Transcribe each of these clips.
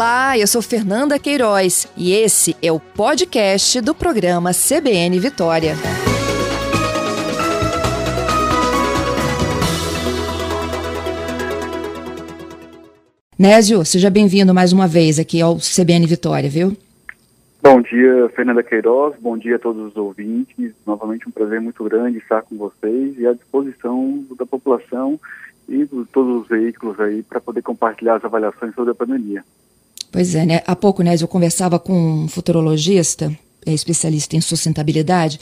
Olá, eu sou Fernanda Queiroz e esse é o podcast do programa CBN Vitória. Nésio, seja bem-vindo mais uma vez aqui ao CBN Vitória, viu? Bom dia, Fernanda Queiroz. Bom dia a todos os ouvintes. Novamente um prazer muito grande estar com vocês e à disposição da população e de todos os veículos aí para poder compartilhar as avaliações sobre a pandemia. Pois é, né? Há pouco, né, eu conversava com um futurologista, é, especialista em sustentabilidade,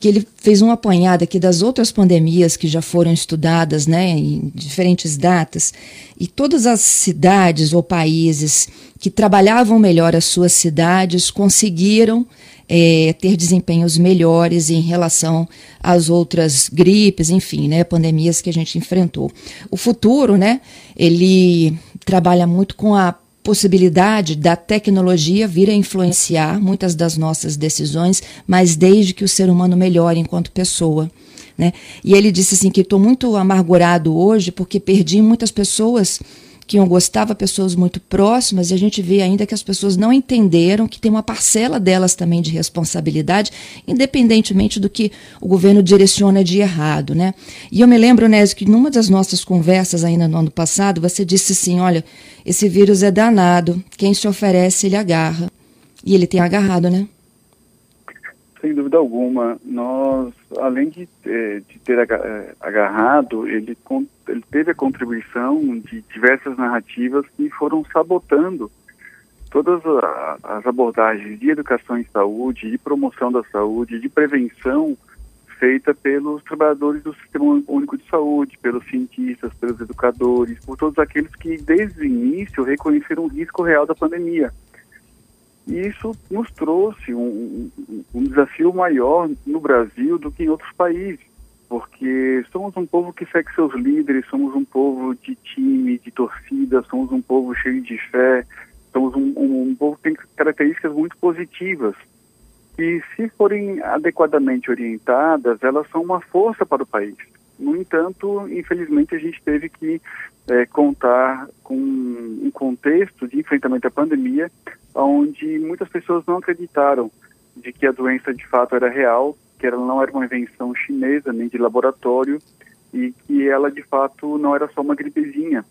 que ele fez um apanhado aqui das outras pandemias que já foram estudadas, né, em diferentes datas, e todas as cidades ou países que trabalhavam melhor as suas cidades conseguiram é, ter desempenhos melhores em relação às outras gripes, enfim, né, pandemias que a gente enfrentou. O futuro, né, ele trabalha muito com a possibilidade da tecnologia vir a influenciar muitas das nossas decisões, mas desde que o ser humano melhore enquanto pessoa. Né? E ele disse assim que estou muito amargurado hoje porque perdi muitas pessoas que eu gostava, pessoas muito próximas, e a gente vê ainda que as pessoas não entenderam que tem uma parcela delas também de responsabilidade, independentemente do que o governo direciona de errado. Né? E eu me lembro, Nésio, que numa das nossas conversas ainda no ano passado, você disse assim: olha, esse vírus é danado, quem se oferece ele agarra. E ele tem agarrado, né? Sem dúvida alguma. Nós, além de, eh, de ter eh, agarrado, ele, ele teve a contribuição de diversas narrativas que foram sabotando todas as abordagens de educação em saúde, de promoção da saúde, de prevenção feita pelos trabalhadores do Sistema Único de Saúde, pelos cientistas, pelos educadores, por todos aqueles que desde o início reconheceram o risco real da pandemia. E isso nos trouxe um, um, desafio maior no Brasil do que em outros países, porque somos um povo que segue seus líderes, somos um povo de time, de torcida, somos um povo cheio de fé, somos um, um, um povo que tem características muito positivas. E se forem adequadamente orientadas, elas são uma força para o país. No entanto, infelizmente, a gente teve que é, contar com um contexto de enfrentamento à pandemia onde muitas pessoas não acreditaram de que a doença de fato era real, que ela não era uma invenção chinesa nem de laboratório e que ela de fato não era só uma gripezinha.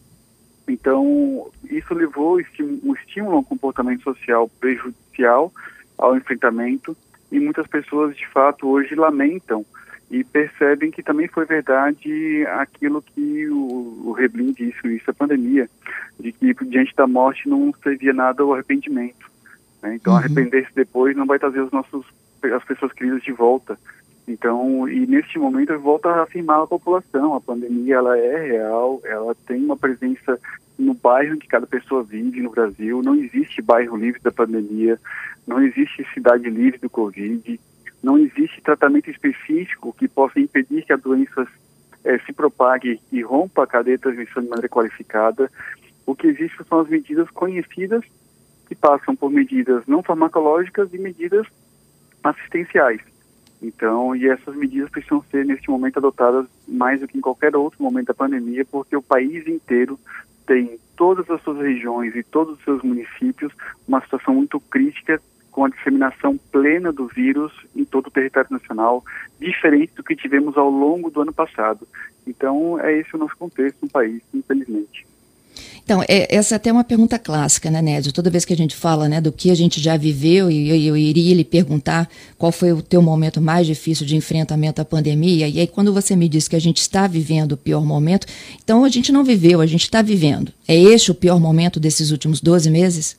Então, isso levou um estímulo a um comportamento social prejudicial ao enfrentamento e muitas pessoas de fato hoje lamentam e percebem que também foi verdade aquilo que o, o Reblin disse no início da pandemia, de que diante da morte não servia nada o arrependimento. Né? Então, uhum. arrepender-se depois não vai trazer os nossos, as pessoas queridas de volta. Então, e neste momento eu volto a afirmar a população, a pandemia ela é real, ela tem uma presença no bairro em que cada pessoa vive no Brasil, não existe bairro livre da pandemia, não existe cidade livre do Covid, não existe tratamento específico que possa impedir que a doença é, se propague e rompa a cadeia de transmissão de maneira qualificada. O que existe são as medidas conhecidas que passam por medidas não farmacológicas e medidas assistenciais. Então, e essas medidas precisam ser, neste momento, adotadas mais do que em qualquer outro momento da pandemia, porque o país inteiro tem, todas as suas regiões e todos os seus municípios, uma situação muito crítica com a disseminação plena do vírus em todo o território nacional, diferente do que tivemos ao longo do ano passado. Então, é esse o nosso contexto no país, infelizmente. Então, é, essa é até uma pergunta clássica, né, Nédio? Toda vez que a gente fala né, do que a gente já viveu, e eu, eu, iria lhe perguntar qual foi o teu momento mais difícil de enfrentamento à pandemia, e aí quando você me diz que a gente está vivendo o pior momento, então a gente não viveu, a gente está vivendo. É este o pior momento desses últimos 12 meses?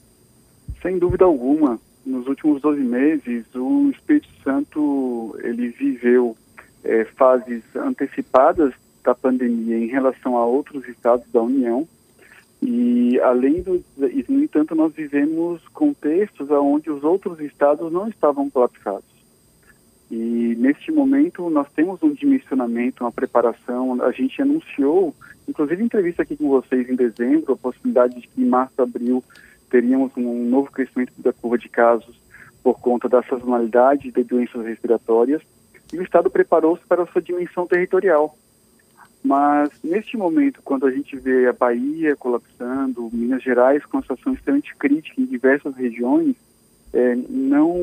Sem dúvida alguma nos últimos 12 meses, o Espírito Santo ele viveu é, fases antecipadas da pandemia em relação a outros estados da União. E além do, e, no entanto, nós vivemos contextos onde os outros estados não estavam colapsados. E neste momento nós temos um dimensionamento, uma preparação. A gente anunciou, inclusive entrevista aqui com vocês em dezembro, a possibilidade de que em março, abril teríamos um novo crescimento da curva de casos por conta da sazonalidade de doenças respiratórias e o Estado preparou-se para a sua dimensão territorial. Mas, neste momento, quando a gente vê a Bahia colapsando, Minas Gerais com uma situação extremamente crítica em diversas regiões, é, não,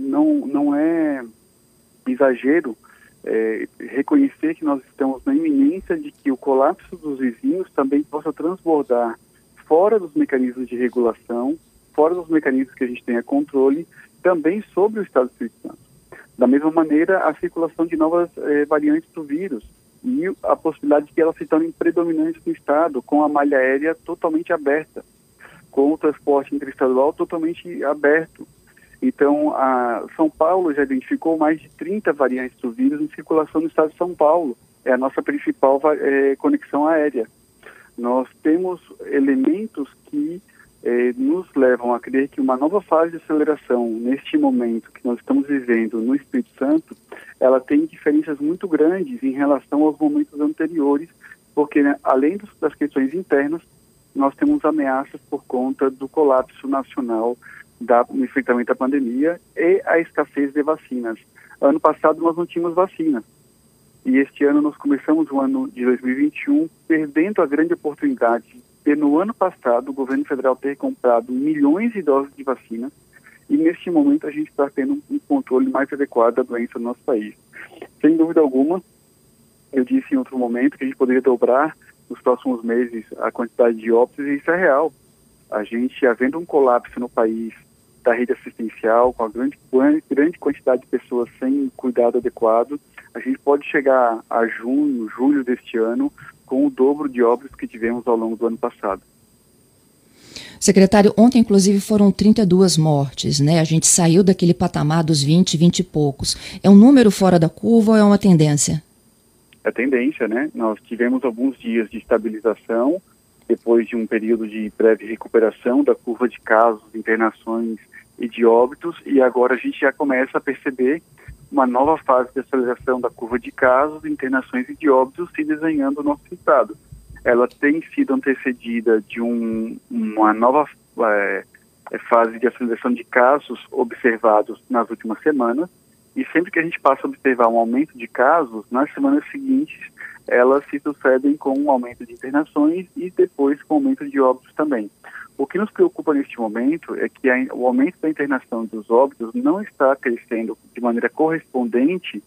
não, não é exagero é, reconhecer que nós estamos na iminência de que o colapso dos vizinhos também possa transbordar fora dos mecanismos de regulação, fora dos mecanismos que a gente tenha controle, também sobre o Estado do Espírito Santo. Da mesma maneira, a circulação de novas eh, variantes do vírus e a possibilidade de que elas se tornem predominantes no Estado, com a malha aérea totalmente aberta, com o transporte interestadual totalmente aberto. Então, São Paulo já identificou mais de 30 variantes do vírus em circulação no Estado de São Paulo. É a nossa principal eh, conexão aérea. Nós temos elementos que eh, nos levam a crer que uma nova fase de aceleração neste momento que nós estamos vivendo no Espírito Santo, ela tem diferenças muito grandes em relação aos momentos anteriores, porque né, além dos, das questões internas, nós temos ameaças por conta do colapso nacional da, enfrentamento à pandemia e a escassez de vacinas. Ano passado nós não tínhamos vacinas. E este ano nós começamos o ano de 2021 perdendo a grande oportunidade de, no ano passado, o governo federal ter comprado milhões de doses de vacina e neste momento a gente está tendo um controle mais adequado da doença no nosso país. Sem dúvida alguma, eu disse em outro momento que a gente poderia dobrar nos próximos meses a quantidade de óbitos e isso é real. A gente, havendo um colapso no país da rede assistencial, com a grande, grande quantidade de pessoas sem cuidado adequado, a gente pode chegar a junho, julho deste ano com o dobro de óbitos que tivemos ao longo do ano passado. Secretário, ontem inclusive foram 32 mortes, né? A gente saiu daquele patamar dos 20, 20 e poucos. É um número fora da curva ou é uma tendência? É tendência, né? Nós tivemos alguns dias de estabilização, depois de um período de breve recuperação da curva de casos, internações e de óbitos, e agora a gente já começa a perceber uma nova fase de aceleração da curva de casos, internações e de óbitos se desenhando no nosso estado. Ela tem sido antecedida de um, uma nova é, fase de aceleração de casos observados nas últimas semanas, e sempre que a gente passa a observar um aumento de casos, nas semanas seguintes elas se sucedem com um aumento de internações e depois com aumento de óbitos também. O que nos preocupa neste momento é que a, o aumento da internação dos óbitos não está crescendo de maneira correspondente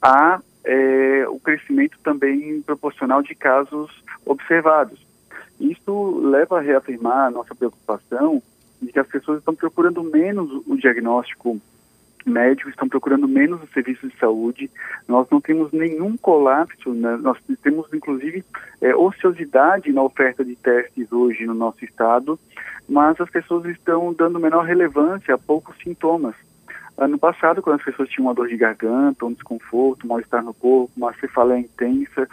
a é, o crescimento também proporcional de casos observados. Isso leva a reafirmar a nossa preocupação de que as pessoas estão procurando menos o diagnóstico médicos estão procurando menos os serviços de saúde. Nós não temos nenhum colapso, né? nós temos inclusive é, ociosidade na oferta de testes hoje no nosso estado, mas as pessoas estão dando menor relevância a poucos sintomas. Ano passado, quando as pessoas tinham uma dor de garganta, um desconforto, um mal-estar no corpo, uma cefaleia intensa,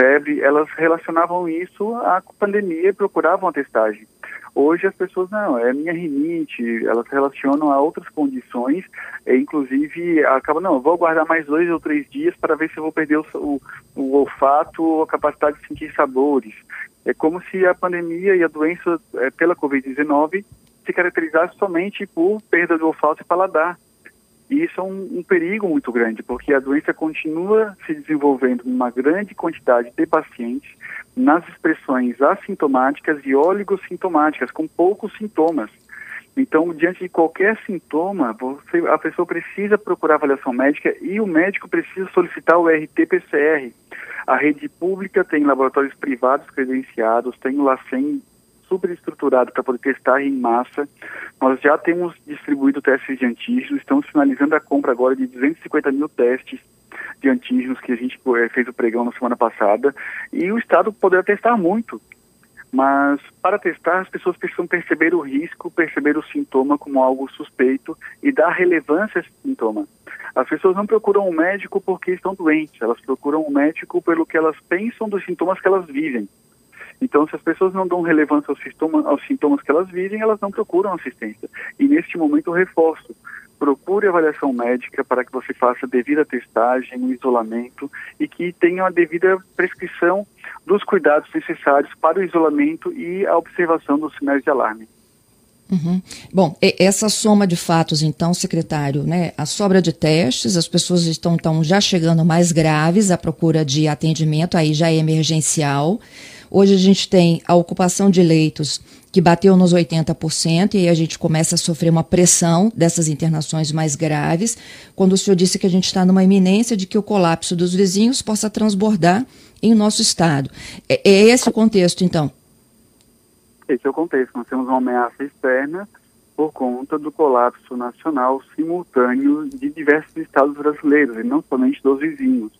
febre, elas relacionavam isso à pandemia e procuravam a testagem. Hoje as pessoas não, é minha rinite, elas relacionam a outras condições, e, inclusive acabam, não, vou aguardar mais dois ou três dias para ver se eu vou perder o, o, o olfato ou a capacidade de sentir sabores. É como se a pandemia e a doença é, pela Covid-19 se caracterizasse somente por perda do olfato e paladar. E isso é um, um, perigo muito grande, porque a doença continua se desenvolvendo numa grande quantidade de pacientes nas expressões assintomáticas e oligossintomáticas, com poucos sintomas. Então, diante de qualquer sintoma, você, a pessoa precisa procurar avaliação médica e o médico precisa solicitar o RT-PCR. A rede pública tem laboratórios privados credenciados, tem o LACEN superestruturado para poder testar em massa. Nós já temos distribuído testes de antígenos, estamos finalizando a compra agora de 250 mil testes de antígenos que a gente eh, fez o pregão na semana passada e o Estado poderá testar muito. Mas para testar, as pessoas precisam perceber o risco, perceber o sintoma como algo suspeito e dar relevância a esse sintoma. As pessoas não procuram um médico porque estão doentes, elas procuram um médico pelo que elas pensam dos sintomas que elas vivem. Então, se as pessoas não dão relevância aos, sintomas, aos sintomas que elas vivem, elas não procuram assistência. E neste momento eu reforço. Procure avaliação médica para que você faça devida testagem, um isolamento e que tenha a devida prescrição dos cuidados necessários para o isolamento e a observação dos sinais de alarme. Uhum. Bom, essa soma de fatos, então, secretário, né? A sobra de testes, as pessoas estão então já chegando mais graves à procura de atendimento, aí já é emergencial. Hoje a gente tem a ocupação de leitos que bateu nos 80%, e aí a gente começa a sofrer uma pressão dessas internações mais graves, quando o senhor disse que a gente está numa iminência de que o colapso dos vizinhos possa transbordar em nosso estado. É, é esse o contexto, então? Esse é o contexto. Nós temos uma ameaça externa por conta do colapso nacional simultâneo de diversos estados brasileiros, e não somente dos vizinhos.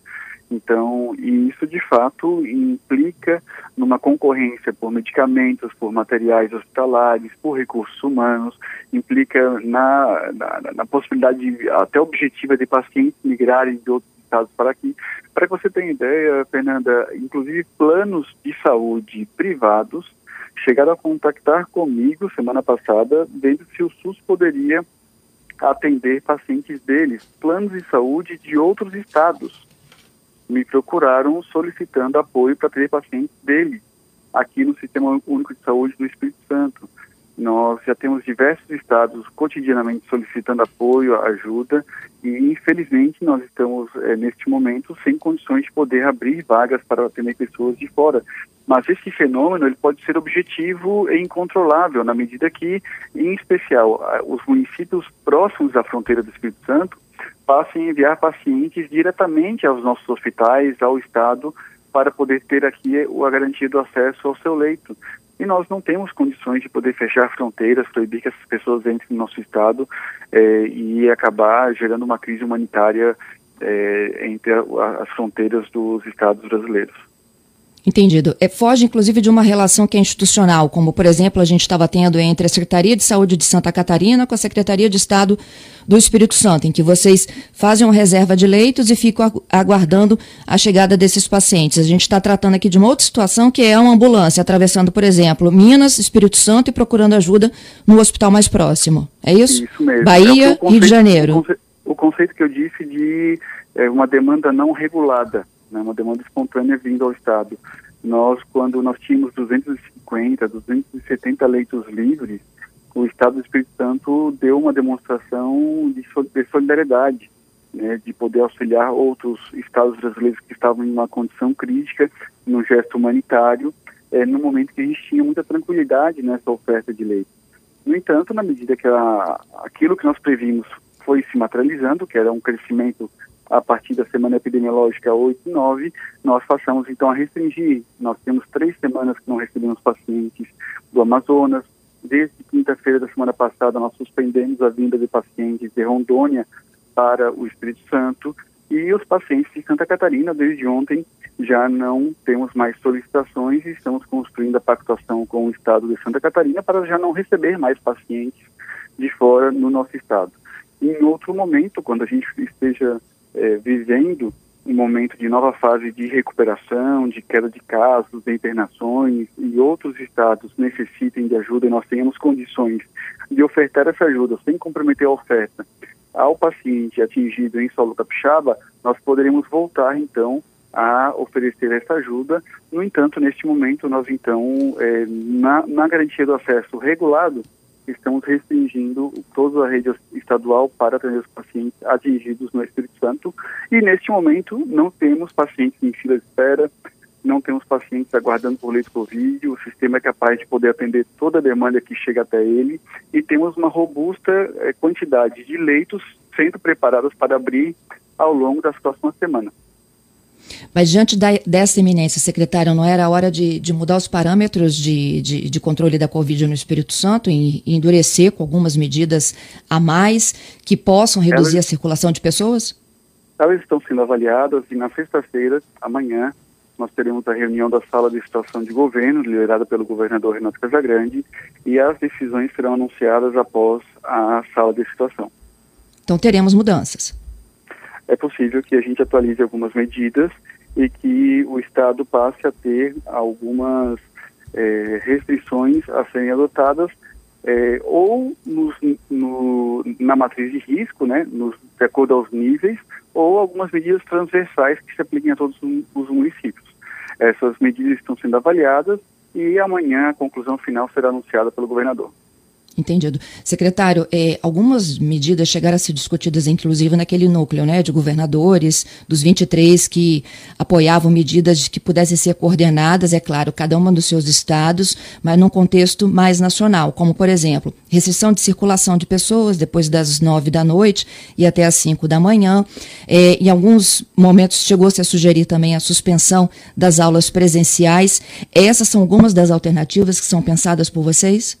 Então, isso de fato implica numa concorrência por medicamentos, por materiais hospitalares, por recursos humanos, implica na, na, na possibilidade até objetiva de pacientes migrarem de outros estados para aqui. Para que você tenha ideia, Fernanda, inclusive planos de saúde privados chegaram a contactar comigo semana passada, vendo se o SUS poderia atender pacientes deles, planos de saúde de outros estados. Me procuraram solicitando apoio para ter pacientes deles aqui no Sistema Único de Saúde do Espírito Santo. Nós já temos diversos estados cotidianamente solicitando apoio, ajuda, e infelizmente nós estamos, é, neste momento, sem condições de poder abrir vagas para atender pessoas de fora. Mas esse fenômeno ele pode ser objetivo e incontrolável, na medida que, em especial, os municípios próximos da fronteira do Espírito Santo passem a enviar pacientes diretamente aos nossos hospitais, ao Estado, para poder ter aqui a garantia do acesso ao seu leito e nós não temos condições de poder fechar fronteiras, proibir que essas pessoas entrem no nosso estado eh, e acabar gerando uma crise humanitária eh, entre as fronteiras dos estados brasileiros. Entendido. É, foge, inclusive, de uma relação que é institucional, como, por exemplo, a gente estava tendo entre a Secretaria de Saúde de Santa Catarina com a Secretaria de Estado do Espírito Santo, em que vocês fazem uma reserva de leitos e ficam aguardando a chegada desses pacientes. A gente está tratando aqui de uma outra situação, que é uma ambulância atravessando, por exemplo, Minas, Espírito Santo e procurando ajuda no hospital mais próximo. É isso? Isso mesmo. Bahia, é conceito, Rio de Janeiro. O conceito, o conceito que eu disse de é, uma demanda não regulada né, uma demanda espontânea vindo ao Estado. Nós, quando nós tínhamos 250, 270 leitos livres, o Estado do Espírito Santo deu uma demonstração de, solidariedade, né, de poder auxiliar outros estados brasileiros que estavam em uma condição crítica, no gesto humanitário, é, no momento que a gente tinha muita tranquilidade nessa oferta de leitos. No entanto, na medida que a, aquilo que nós previmos foi se materializando, que era um crescimento a partir da semana epidemiológica 8 e 9, nós passamos então a restringir. Nós temos três semanas que não recebemos pacientes do Amazonas. Desde quinta-feira da semana passada, nós suspendemos a vinda de pacientes de Rondônia para o Espírito Santo. E os pacientes de Santa Catarina, desde ontem, já não temos mais solicitações e estamos construindo a pactuação com o Estado de Santa Catarina para já não receber mais pacientes de fora no nosso Estado. Em outro momento, quando a gente esteja é, vivendo um momento de nova fase de recuperação, de queda de casos, de internações e outros estados necessitem de ajuda e nós tenhamos condições de ofertar essa ajuda sem comprometer a oferta ao paciente atingido em solo capixaba, nós poderemos voltar então a oferecer essa ajuda. No entanto, neste momento, nós então, é, na, na garantia do acesso regulado, estamos restringindo toda a rede estadual para atender os pacientes atingidos no Espírito Santo. E neste momento não temos pacientes em fila de espera, não temos pacientes aguardando por leito Covid, o sistema é capaz de poder atender toda a demanda que chega até ele. E temos uma robusta eh, quantidade de leitos sendo preparados para abrir ao longo das próximas semanas. Mas diante da, dessa iminência, secretário, não era hora de, de mudar os parâmetros de, de, de, controle da Covid no Espírito Santo e, e, endurecer com algumas medidas a mais que possam reduzir elas, a circulação de pessoas? Elas estão sendo avaliadas e na sexta-feira, amanhã, nós teremos a reunião da sala de situação de governo, liderada pelo governador Renato Casagrande, e as decisões serão anunciadas após a sala de situação. Então teremos mudanças é possível que a gente atualize algumas medidas e que o Estado passe a ter algumas é, restrições a serem adotadas é, ou nos, no, na matriz de risco, né, nos, de acordo aos níveis, ou algumas medidas transversais que se apliquem a todos os municípios. Essas medidas estão sendo avaliadas e amanhã a conclusão final será anunciada pelo governador. Entendido. Secretário, eh, algumas medidas chegaram a ser discutidas, inclusive, naquele núcleo né, de governadores, dos 23 que apoiavam medidas que pudessem ser coordenadas, é claro, cada um dos seus estados, mas num contexto mais nacional, como, por exemplo, restrição de circulação de pessoas depois das nove da noite e até às cinco da manhã. Eh, em alguns momentos chegou-se a sugerir também a suspensão das aulas presenciais. Essas são algumas das alternativas que são pensadas por vocês?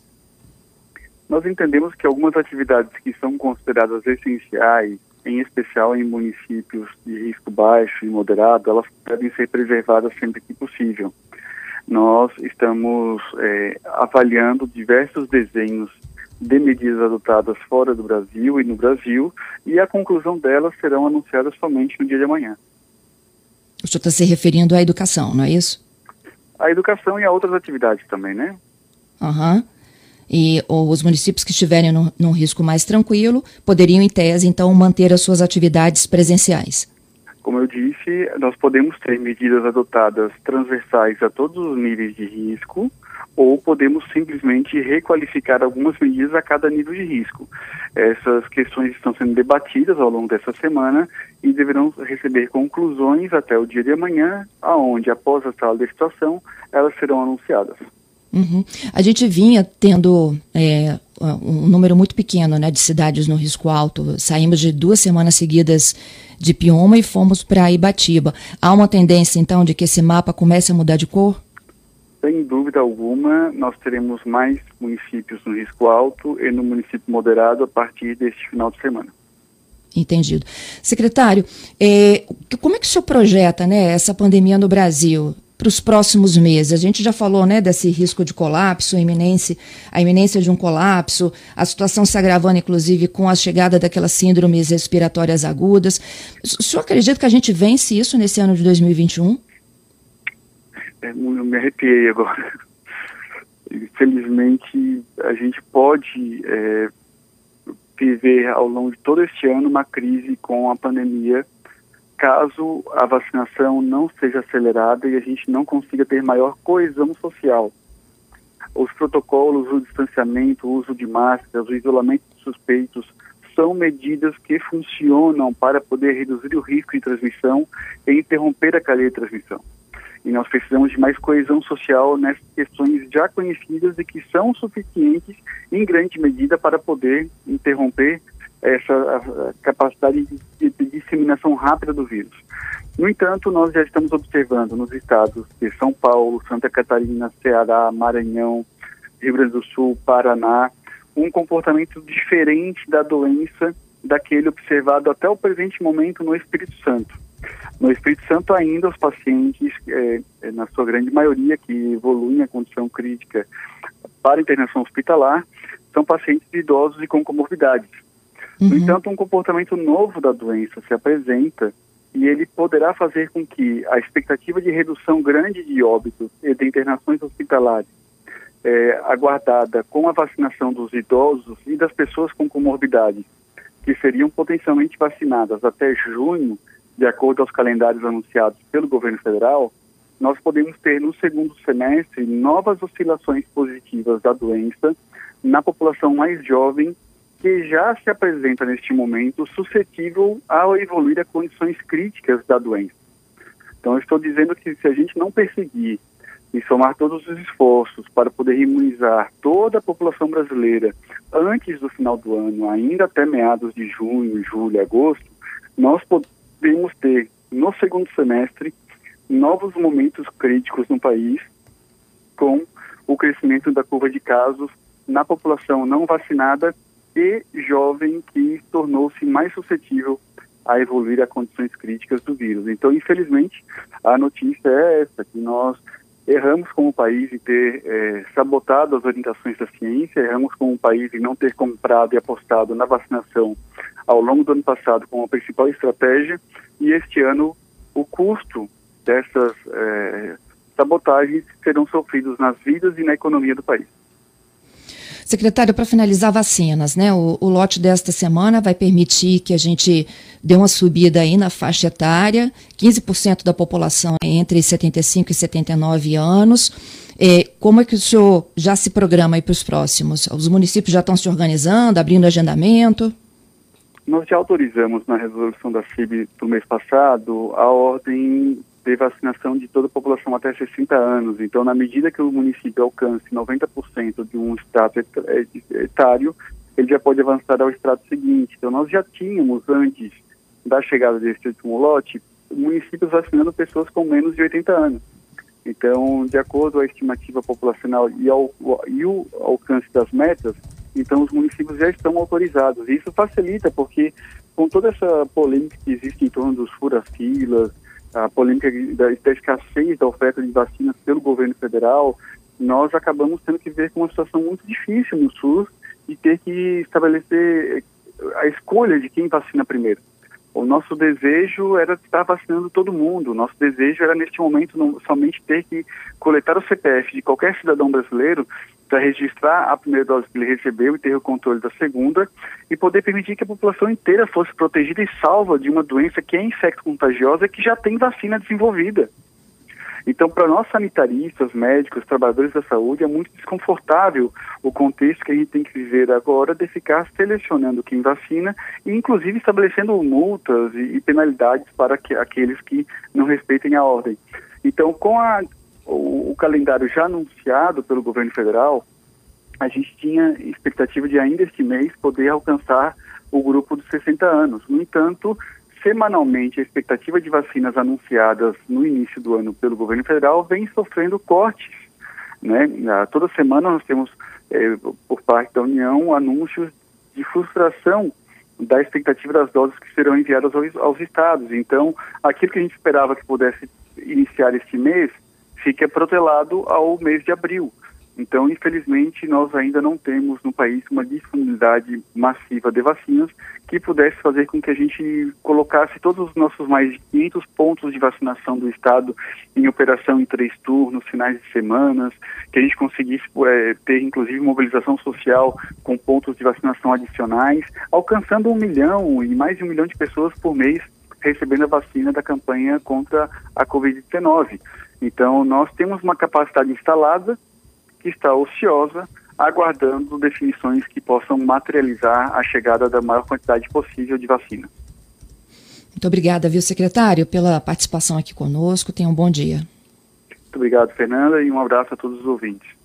Nós entendemos que algumas atividades que são consideradas essenciais, em especial em municípios de risco baixo e moderado, elas devem ser preservadas sempre que possível. Nós estamos é, avaliando diversos desenhos de medidas adotadas fora do Brasil e no Brasil, e a conclusão delas serão anunciadas somente no dia de amanhã. O senhor está se referindo à educação, não é isso? A educação e a outras atividades também, né? Aham. Uhum. E os municípios que estiverem no, num risco mais tranquilo poderiam, em tese, então, manter as suas atividades presenciais. Como eu disse, nós podemos ter medidas adotadas transversais a todos os níveis de risco, ou podemos simplesmente requalificar algumas medidas a cada nível de risco. Essas questões estão sendo debatidas ao longo dessa semana e deverão receber conclusões até o dia de amanhã, aonde, após a sala de situação, elas serão anunciadas. Uhum. A gente vinha tendo é, um número muito pequeno né, de cidades no risco alto. Saímos de duas semanas seguidas de Pioma e fomos para Ibatiba. Há uma tendência, então, de que esse mapa comece a mudar de cor? Sem dúvida alguma, nós teremos mais municípios no risco alto e no município moderado a partir deste final de semana. Entendido. Secretário, é, como é que o senhor projeta né, essa pandemia no Brasil? Para os próximos meses? A gente já falou né, desse risco de colapso, a iminência, a iminência de um colapso, a situação se agravando, inclusive, com a chegada daquelas síndromes respiratórias agudas. O senhor acredita que a gente vence isso nesse ano de 2021? É, eu me arrepiei agora. Infelizmente, a gente pode é, viver ao longo de todo este ano uma crise com a pandemia caso a vacinação não seja acelerada e a gente não consiga ter maior coesão social. Os protocolos, o distanciamento, o uso de máscaras, o isolamento de suspeitos são medidas que funcionam para poder reduzir o risco de transmissão e interromper a cadeia de transmissão. E nós precisamos de mais coesão social nessas questões já conhecidas e que são suficientes, em grande medida, para poder interromper essa capacidade de, de, disseminação rápida do vírus. No entanto, nós já estamos observando nos estados de São Paulo, Santa Catarina, Ceará, Maranhão, Rio Grande do Sul, Paraná, um comportamento diferente da doença daquele observado até o presente momento no Espírito Santo. No Espírito Santo, ainda os pacientes, é, é, na sua grande maioria, que evoluem a condição crítica para internação hospitalar, são pacientes idosos e com comorbidades. Uhum. No entanto, um comportamento novo da doença se apresenta e ele poderá fazer com que a expectativa de redução grande de óbitos e de internações hospitalares é, aguardada com a vacinação dos idosos e das pessoas com comorbidade, que seriam potencialmente vacinadas até junho, de acordo aos calendários anunciados pelo governo federal, nós podemos ter no segundo semestre novas oscilações positivas da doença na população mais jovem que já se apresenta neste momento suscetível a evoluir a condições críticas da doença. Então, eu estou dizendo que se a gente não perseguir e somar todos os esforços para poder imunizar toda a população brasileira antes do final do ano, ainda até meados de junho, julho, agosto, nós podemos ter no segundo semestre novos momentos críticos no país com o crescimento da curva de casos na população não vacinada e jovem que tornou-se mais suscetível a evoluir a condições críticas do vírus. Então, infelizmente, a notícia é essa, que nós erramos como país em ter é, sabotado as orientações da ciência, erramos como país em não ter comprado e apostado na vacinação ao longo do ano passado como a principal estratégia, e este ano o custo dessas é, sabotagens serão sofridos nas vidas e na economia do país. Secretário, para finalizar vacinas, né? O, o, lote desta semana vai permitir que a gente dê uma subida aí na faixa etária, 15% da população é entre 75 e 79 anos. É, como é que o senhor já se programa para os próximos? Os municípios já estão se organizando, abrindo agendamento? Nós já autorizamos na resolução da FIB do mês passado a ordem de vacinação de toda a população até 60 anos. Então, na medida que o município alcance 90% de um estado etário, ele já pode avançar ao estado seguinte. Então, nós já tínhamos, antes da chegada desse último lote, municípios vacinando pessoas com menos de 80 anos. Então, de acordo com a estimativa populacional e, ao, e o alcance das metas, então os municípios já estão autorizados. Isso facilita, porque com toda essa polêmica que existe em torno dos fura-filas, a polêmica da, da escassez da oferta de vacinas pelo governo federal, nós acabamos tendo que ver com uma situação muito difícil no SUS e ter que estabelecer a escolha de quem vacina primeiro. O nosso desejo era estar vacinando todo mundo. O nosso desejo era, neste momento, não, somente ter que coletar o CPF de qualquer cidadão brasileiro para registrar a primeira dose que ele recebeu e ter o controle da segunda e poder permitir que a população inteira fosse protegida e salva de uma doença que é infecto-contagiosa que já tem vacina desenvolvida. Então, para nós sanitaristas, médicos, trabalhadores da saúde, é muito desconfortável o contexto que a gente tem que viver agora de ficar selecionando quem vacina e, inclusive, estabelecendo multas e, penalidades para que, aqueles que não respeitem a ordem. Então, com a, o, o calendário já anunciado pelo governo federal, a gente tinha expectativa de ainda este mês poder alcançar o grupo dos 60 anos. No entanto, semanalmente a expectativa de vacinas anunciadas no início do ano pelo governo federal vem sofrendo cortes. Né? Toda semana nós temos, é, por parte da União, anúncios de frustração da expectativa das doses que serão enviadas aos, aos estados. Então, aquilo que a gente esperava que pudesse iniciar este mês fica protelado ao mês de abril. Então, infelizmente, nós ainda não temos no país uma disponibilidade massiva de vacinas que pudesse fazer com que a gente colocasse todos os nossos mais de 500 pontos de vacinação do Estado em operação em três turnos, finais de semanas, que a gente conseguisse é, ter, inclusive, mobilização social com pontos de vacinação adicionais, alcançando um milhão e mais de um milhão de pessoas por mês recebendo a vacina da campanha contra a Covid-19. Então, nós temos uma capacidade instalada que está ociosa, aguardando definições que possam materializar a chegada da maior quantidade possível de vacina. Muito obrigada, viu, secretário, pela participação aqui conosco. Tenha um bom dia. Muito obrigado, Fernanda, e um abraço a todos os ouvintes.